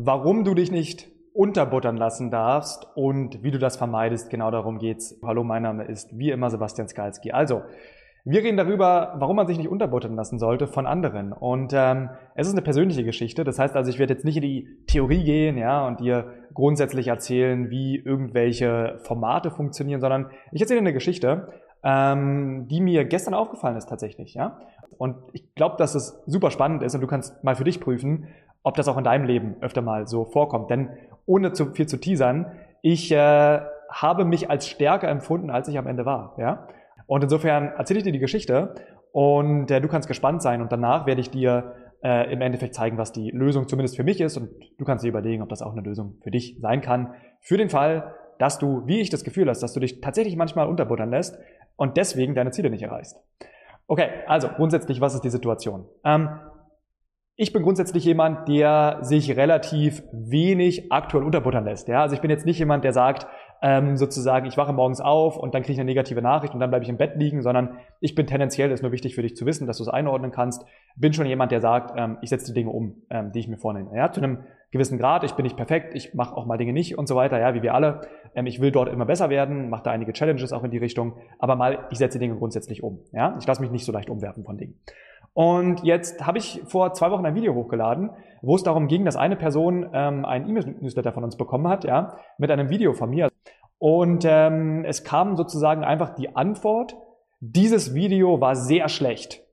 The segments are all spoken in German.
warum du dich nicht unterbuttern lassen darfst und wie du das vermeidest. Genau darum geht's. Hallo, mein Name ist wie immer Sebastian Skalski. Also, wir reden darüber, warum man sich nicht unterbuttern lassen sollte von anderen. Und ähm, es ist eine persönliche Geschichte. Das heißt also, ich werde jetzt nicht in die Theorie gehen, ja, und dir grundsätzlich erzählen, wie irgendwelche Formate funktionieren, sondern ich erzähle eine Geschichte, ähm, die mir gestern aufgefallen ist tatsächlich, ja. Und ich glaube, dass es super spannend ist und du kannst mal für dich prüfen, ob das auch in deinem Leben öfter mal so vorkommt. Denn ohne zu viel zu teasern, ich äh, habe mich als stärker empfunden, als ich am Ende war, ja. Und insofern erzähle ich dir die Geschichte und äh, du kannst gespannt sein und danach werde ich dir äh, im Endeffekt zeigen, was die Lösung zumindest für mich ist und du kannst dir überlegen, ob das auch eine Lösung für dich sein kann. Für den Fall, dass du, wie ich das Gefühl hast, dass du dich tatsächlich manchmal unterbuttern lässt und deswegen deine Ziele nicht erreichst. Okay, also grundsätzlich, was ist die Situation? Ähm, ich bin grundsätzlich jemand, der sich relativ wenig aktuell unterbuttern lässt. Ja? Also ich bin jetzt nicht jemand, der sagt, ähm, sozusagen, ich wache morgens auf und dann kriege ich eine negative Nachricht und dann bleibe ich im Bett liegen, sondern ich bin tendenziell, ist nur wichtig für dich zu wissen, dass du es einordnen kannst, bin schon jemand, der sagt, ähm, ich setze die Dinge um, ähm, die ich mir vornehme. Ja, zu einem gewissen Grad, ich bin nicht perfekt, ich mache auch mal Dinge nicht und so weiter, ja, wie wir alle. Ähm, ich will dort immer besser werden, mache da einige Challenges auch in die Richtung, aber mal, ich setze Dinge grundsätzlich um. Ja, ich lasse mich nicht so leicht umwerfen von Dingen. Und jetzt habe ich vor zwei Wochen ein Video hochgeladen, wo es darum ging, dass eine Person ähm, einen E-Mail-Newsletter von uns bekommen hat, ja, mit einem Video von mir. Und ähm, es kam sozusagen einfach die Antwort, dieses Video war sehr schlecht.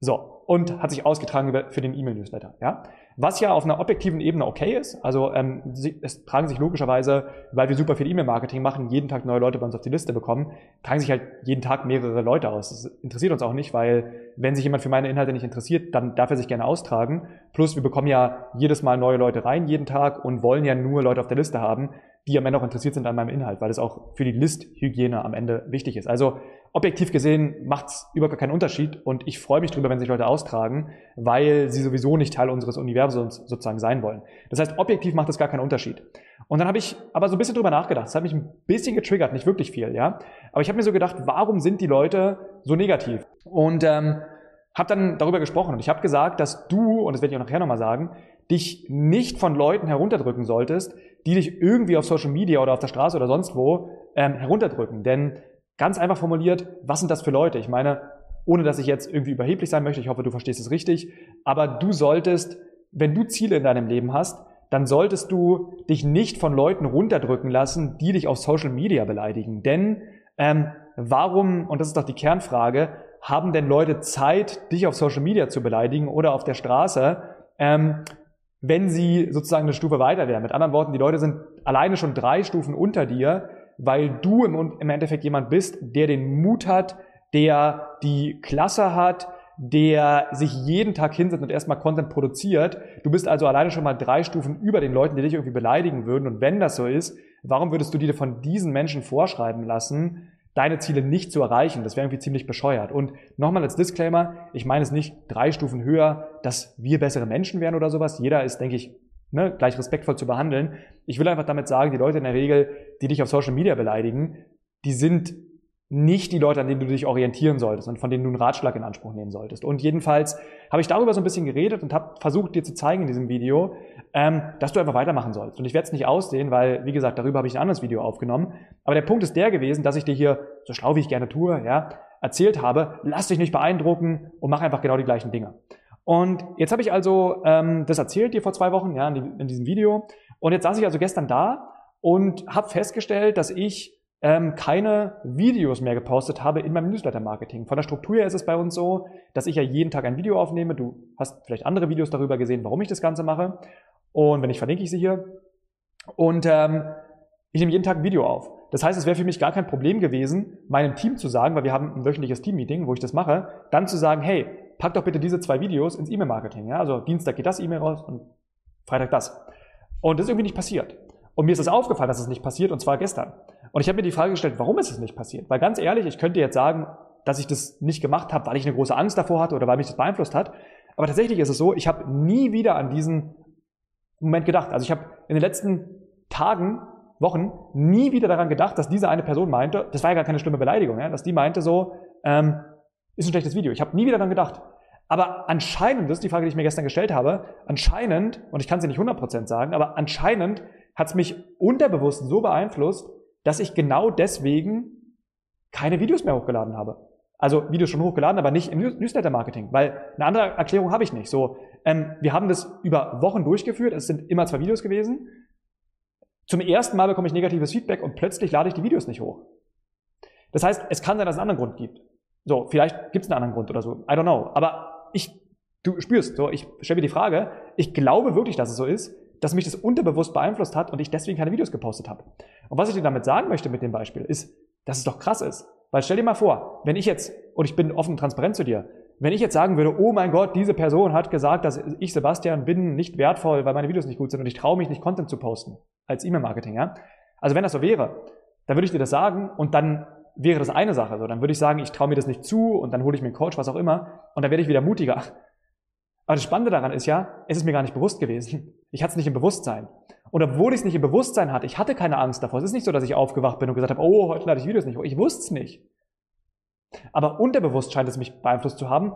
So, und hat sich ausgetragen für den E-Mail-Newsletter. Ja? Was ja auf einer objektiven Ebene okay ist. Also ähm, es tragen sich logischerweise, weil wir super viel E-Mail-Marketing machen, jeden Tag neue Leute bei uns auf die Liste bekommen, tragen sich halt jeden Tag mehrere Leute aus. Das interessiert uns auch nicht, weil wenn sich jemand für meine Inhalte nicht interessiert, dann darf er sich gerne austragen. Plus wir bekommen ja jedes Mal neue Leute rein, jeden Tag und wollen ja nur Leute auf der Liste haben, die am Ende auch interessiert sind an meinem Inhalt, weil es auch für die Listhygiene am Ende wichtig ist. Also objektiv gesehen macht es überhaupt keinen Unterschied und ich freue mich drüber, wenn sich Leute austragen, weil sie sowieso nicht Teil unseres Universums sozusagen sein wollen. Das heißt, objektiv macht es gar keinen Unterschied. Und dann habe ich aber so ein bisschen drüber nachgedacht. Das hat mich ein bisschen getriggert, nicht wirklich viel, ja. Aber ich habe mir so gedacht, warum sind die Leute so negativ? Und ähm, habe dann darüber gesprochen und ich habe gesagt, dass du, und das werde ich auch nachher nochmal sagen, dich nicht von Leuten herunterdrücken solltest, die dich irgendwie auf Social Media oder auf der Straße oder sonst wo ähm, herunterdrücken. Denn ganz einfach formuliert, was sind das für Leute? Ich meine, ohne dass ich jetzt irgendwie überheblich sein möchte, ich hoffe, du verstehst es richtig, aber du solltest, wenn du Ziele in deinem Leben hast, dann solltest du dich nicht von Leuten runterdrücken lassen, die dich auf Social Media beleidigen. Denn ähm, warum, und das ist doch die Kernfrage, haben denn Leute Zeit, dich auf Social Media zu beleidigen oder auf der Straße, ähm, wenn sie sozusagen eine Stufe weiter wären. Mit anderen Worten, die Leute sind alleine schon drei Stufen unter dir, weil du im, im Endeffekt jemand bist, der den Mut hat, der die Klasse hat, der sich jeden Tag hinsetzt und erstmal Content produziert. Du bist also alleine schon mal drei Stufen über den Leuten, die dich irgendwie beleidigen würden. Und wenn das so ist, warum würdest du dir von diesen Menschen vorschreiben lassen, deine Ziele nicht zu erreichen. Das wäre irgendwie ziemlich bescheuert. Und nochmal als Disclaimer, ich meine es nicht drei Stufen höher, dass wir bessere Menschen wären oder sowas. Jeder ist, denke ich, ne, gleich respektvoll zu behandeln. Ich will einfach damit sagen, die Leute in der Regel, die dich auf Social Media beleidigen, die sind nicht die Leute, an denen du dich orientieren solltest und von denen du einen Ratschlag in Anspruch nehmen solltest. Und jedenfalls habe ich darüber so ein bisschen geredet und habe versucht, dir zu zeigen in diesem Video, ähm, dass du einfach weitermachen sollst. Und ich werde es nicht aussehen, weil, wie gesagt, darüber habe ich ein anderes Video aufgenommen. Aber der Punkt ist der gewesen, dass ich dir hier, so schlau wie ich gerne tue, ja, erzählt habe, lass dich nicht beeindrucken und mach einfach genau die gleichen Dinge. Und jetzt habe ich also ähm, das erzählt dir vor zwei Wochen, ja, in, in diesem Video. Und jetzt saß ich also gestern da und habe festgestellt, dass ich ähm, keine Videos mehr gepostet habe in meinem Newsletter-Marketing. Von der Struktur her ist es bei uns so, dass ich ja jeden Tag ein Video aufnehme. Du hast vielleicht andere Videos darüber gesehen, warum ich das Ganze mache. Und wenn nicht, verlinke ich sie hier. Und ähm, ich nehme jeden Tag ein Video auf. Das heißt, es wäre für mich gar kein Problem gewesen, meinem Team zu sagen, weil wir haben ein wöchentliches Team-Meeting, wo ich das mache, dann zu sagen, hey, pack doch bitte diese zwei Videos ins E-Mail-Marketing. Ja? Also Dienstag geht das E-Mail raus und Freitag das. Und das ist irgendwie nicht passiert. Und mir ist es aufgefallen, dass es nicht passiert, und zwar gestern. Und ich habe mir die Frage gestellt, warum ist es nicht passiert? Weil ganz ehrlich, ich könnte jetzt sagen, dass ich das nicht gemacht habe, weil ich eine große Angst davor hatte oder weil mich das beeinflusst hat. Aber tatsächlich ist es so, ich habe nie wieder an diesen Moment gedacht. Also ich habe in den letzten Tagen, Wochen nie wieder daran gedacht, dass diese eine Person meinte, das war ja gar keine schlimme Beleidigung, ja, dass die meinte so, ähm, ist ein schlechtes Video. Ich habe nie wieder daran gedacht. Aber anscheinend, das ist die Frage, die ich mir gestern gestellt habe, anscheinend, und ich kann sie nicht 100% sagen, aber anscheinend hat es mich unterbewusst so beeinflusst, dass ich genau deswegen keine Videos mehr hochgeladen habe. Also Videos schon hochgeladen, aber nicht im Newsletter-Marketing, weil eine andere Erklärung habe ich nicht. So, ähm, wir haben das über Wochen durchgeführt, es sind immer zwei Videos gewesen. Zum ersten Mal bekomme ich negatives Feedback und plötzlich lade ich die Videos nicht hoch. Das heißt, es kann sein, dass es einen anderen Grund gibt. So, vielleicht gibt es einen anderen Grund oder so. I don't know. Aber ich, du spürst, so, ich stelle mir die Frage, ich glaube wirklich, dass es so ist, dass mich das unterbewusst beeinflusst hat und ich deswegen keine Videos gepostet habe. Und was ich dir damit sagen möchte mit dem Beispiel, ist, dass es doch krass ist. Weil stell dir mal vor, wenn ich jetzt, und ich bin offen und transparent zu dir, wenn ich jetzt sagen würde, oh mein Gott, diese Person hat gesagt, dass ich, Sebastian, bin nicht wertvoll, weil meine Videos nicht gut sind und ich traue mich nicht, Content zu posten, als E-Mail-Marketing, ja. Also wenn das so wäre, dann würde ich dir das sagen und dann wäre das eine Sache. So, dann würde ich sagen, ich traue mir das nicht zu und dann hole ich mir einen Coach, was auch immer, und dann werde ich wieder mutiger. Aber das Spannende daran ist ja, es ist mir gar nicht bewusst gewesen. Ich hatte es nicht im Bewusstsein. Und obwohl ich es nicht im Bewusstsein hatte, ich hatte keine Angst davor. Es ist nicht so, dass ich aufgewacht bin und gesagt habe, oh, heute lade ich Videos nicht hoch. Ich wusste es nicht. Aber unterbewusst scheint es mich beeinflusst zu haben,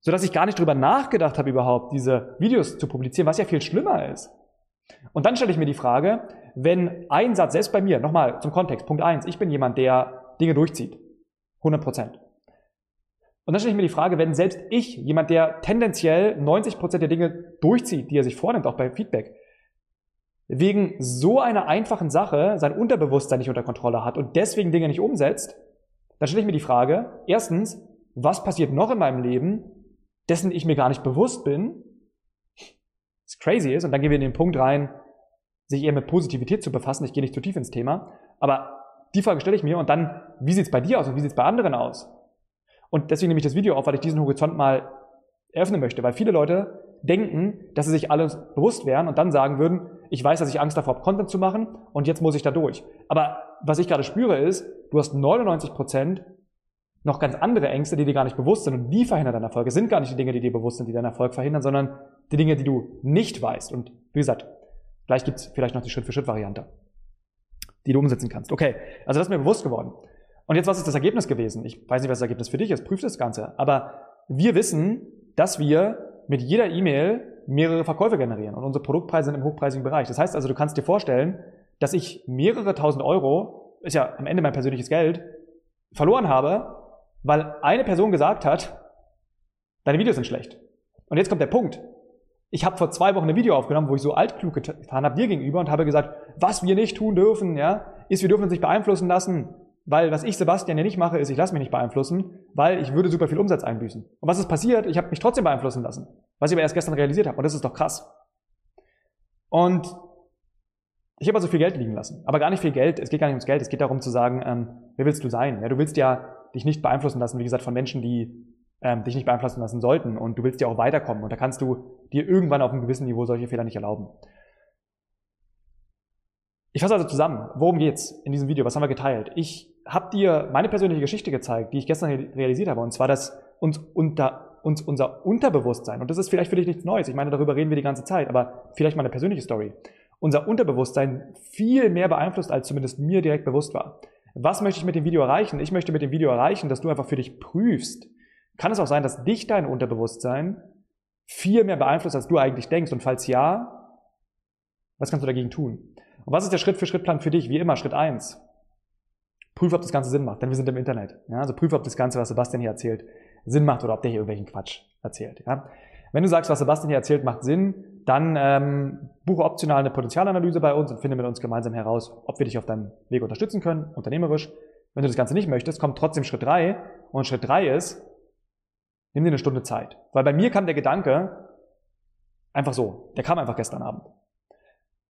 sodass ich gar nicht drüber nachgedacht habe, überhaupt diese Videos zu publizieren, was ja viel schlimmer ist. Und dann stelle ich mir die Frage, wenn ein Satz, selbst bei mir, nochmal zum Kontext, Punkt eins, ich bin jemand, der Dinge durchzieht. 100 Prozent. Und dann stelle ich mir die Frage, wenn selbst ich, jemand, der tendenziell 90 Prozent der Dinge durchzieht, die er sich vornimmt, auch bei Feedback, wegen so einer einfachen Sache sein Unterbewusstsein nicht unter Kontrolle hat und deswegen Dinge nicht umsetzt, dann stelle ich mir die Frage, erstens, was passiert noch in meinem Leben, dessen ich mir gar nicht bewusst bin, was crazy ist, und dann gehen wir in den Punkt rein, sich eher mit Positivität zu befassen. Ich gehe nicht zu tief ins Thema, aber die Frage stelle ich mir und dann, wie sieht es bei dir aus und wie sieht es bei anderen aus? Und deswegen nehme ich das Video auf, weil ich diesen Horizont mal eröffnen möchte, weil viele Leute denken, dass sie sich alles bewusst wären und dann sagen würden, ich weiß, dass ich Angst davor habe, Content zu machen und jetzt muss ich da durch. Aber was ich gerade spüre ist, du hast 99 Prozent noch ganz andere Ängste, die dir gar nicht bewusst sind und die verhindern deinen Erfolg. Es sind gar nicht die Dinge, die dir bewusst sind, die deinen Erfolg verhindern, sondern die Dinge, die du nicht weißt. Und wie gesagt, gleich gibt es vielleicht noch die Schritt-für-Schritt-Variante, die du umsetzen kannst. Okay, also das ist mir bewusst geworden. Und jetzt, was ist das Ergebnis gewesen? Ich weiß nicht, was das Ergebnis für dich ist, prüf das Ganze. Aber wir wissen, dass wir mit jeder E-Mail mehrere Verkäufe generieren und unsere Produktpreise sind im hochpreisigen Bereich. Das heißt also, du kannst dir vorstellen, dass ich mehrere tausend Euro, ist ja am Ende mein persönliches Geld, verloren habe, weil eine Person gesagt hat, deine Videos sind schlecht. Und jetzt kommt der Punkt. Ich habe vor zwei Wochen ein Video aufgenommen, wo ich so altklug getan habe dir gegenüber und habe gesagt, was wir nicht tun dürfen, ja, ist, wir dürfen uns nicht beeinflussen lassen. Weil was ich, Sebastian, ja nicht mache, ist, ich lasse mich nicht beeinflussen, weil ich würde super viel Umsatz einbüßen. Und was ist passiert? Ich habe mich trotzdem beeinflussen lassen. Was ich aber erst gestern realisiert habe. Und das ist doch krass. Und ich habe also viel Geld liegen lassen. Aber gar nicht viel Geld. Es geht gar nicht ums Geld. Es geht darum zu sagen, ähm, wer willst du sein? Ja, du willst ja dich nicht beeinflussen lassen, wie gesagt, von Menschen, die ähm, dich nicht beeinflussen lassen sollten. Und du willst ja auch weiterkommen. Und da kannst du dir irgendwann auf einem gewissen Niveau solche Fehler nicht erlauben. Ich fasse also zusammen. Worum geht's in diesem Video? Was haben wir geteilt? Ich habe dir meine persönliche Geschichte gezeigt, die ich gestern realisiert habe. Und zwar, dass uns, unter, uns unser Unterbewusstsein, und das ist vielleicht für dich nichts Neues, ich meine, darüber reden wir die ganze Zeit, aber vielleicht mal eine persönliche Story, unser Unterbewusstsein viel mehr beeinflusst, als zumindest mir direkt bewusst war. Was möchte ich mit dem Video erreichen? Ich möchte mit dem Video erreichen, dass du einfach für dich prüfst. Kann es auch sein, dass dich dein Unterbewusstsein viel mehr beeinflusst, als du eigentlich denkst? Und falls ja, was kannst du dagegen tun? Und was ist der Schritt-für-Schritt-Plan für dich? Wie immer, Schritt eins Prüfe, ob das Ganze Sinn macht, denn wir sind im Internet. Ja? Also prüfe, ob das Ganze, was Sebastian hier erzählt, Sinn macht oder ob der hier irgendwelchen Quatsch erzählt. Ja? Wenn du sagst, was Sebastian hier erzählt, macht Sinn, dann ähm, buche optional eine Potenzialanalyse bei uns und finde mit uns gemeinsam heraus, ob wir dich auf deinem Weg unterstützen können, unternehmerisch. Wenn du das Ganze nicht möchtest, kommt trotzdem Schritt drei Und Schritt drei ist, nimm dir eine Stunde Zeit. Weil bei mir kam der Gedanke einfach so. Der kam einfach gestern Abend.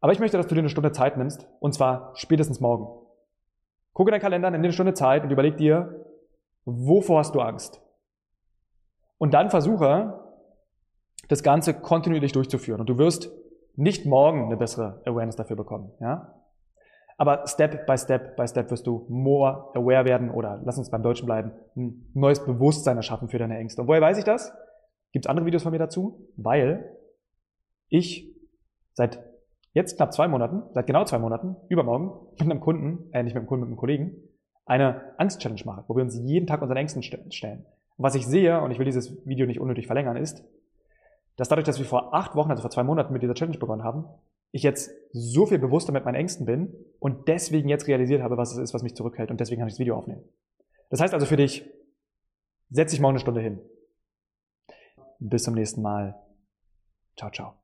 Aber ich möchte, dass du dir eine Stunde Zeit nimmst, und zwar spätestens morgen. Gucke deinen Kalender, nimm dir eine Stunde Zeit und überleg dir, wovor hast du Angst? Und dann versuche, das Ganze kontinuierlich durchzuführen. Und du wirst nicht morgen eine bessere Awareness dafür bekommen. Ja? Aber Step by Step by Step wirst du more aware werden oder lass uns beim Deutschen bleiben, ein neues Bewusstsein erschaffen für deine Ängste. Und woher weiß ich das? Gibt es andere Videos von mir dazu? Weil ich seit jetzt knapp zwei Monaten, seit genau zwei Monaten, übermorgen, mit einem Kunden, äh, nicht mit einem Kunden, mit einem Kollegen, eine Angst-Challenge mache, wo wir uns jeden Tag unseren Ängsten stellen. Was ich sehe, und ich will dieses Video nicht unnötig verlängern, ist, dass dadurch, dass wir vor acht Wochen, also vor zwei Monaten mit dieser Challenge begonnen haben, ich jetzt so viel bewusster mit meinen Ängsten bin und deswegen jetzt realisiert habe, was es ist, was mich zurückhält und deswegen kann ich das Video aufnehmen. Das heißt also für dich, setz dich morgen eine Stunde hin. Bis zum nächsten Mal. Ciao, ciao.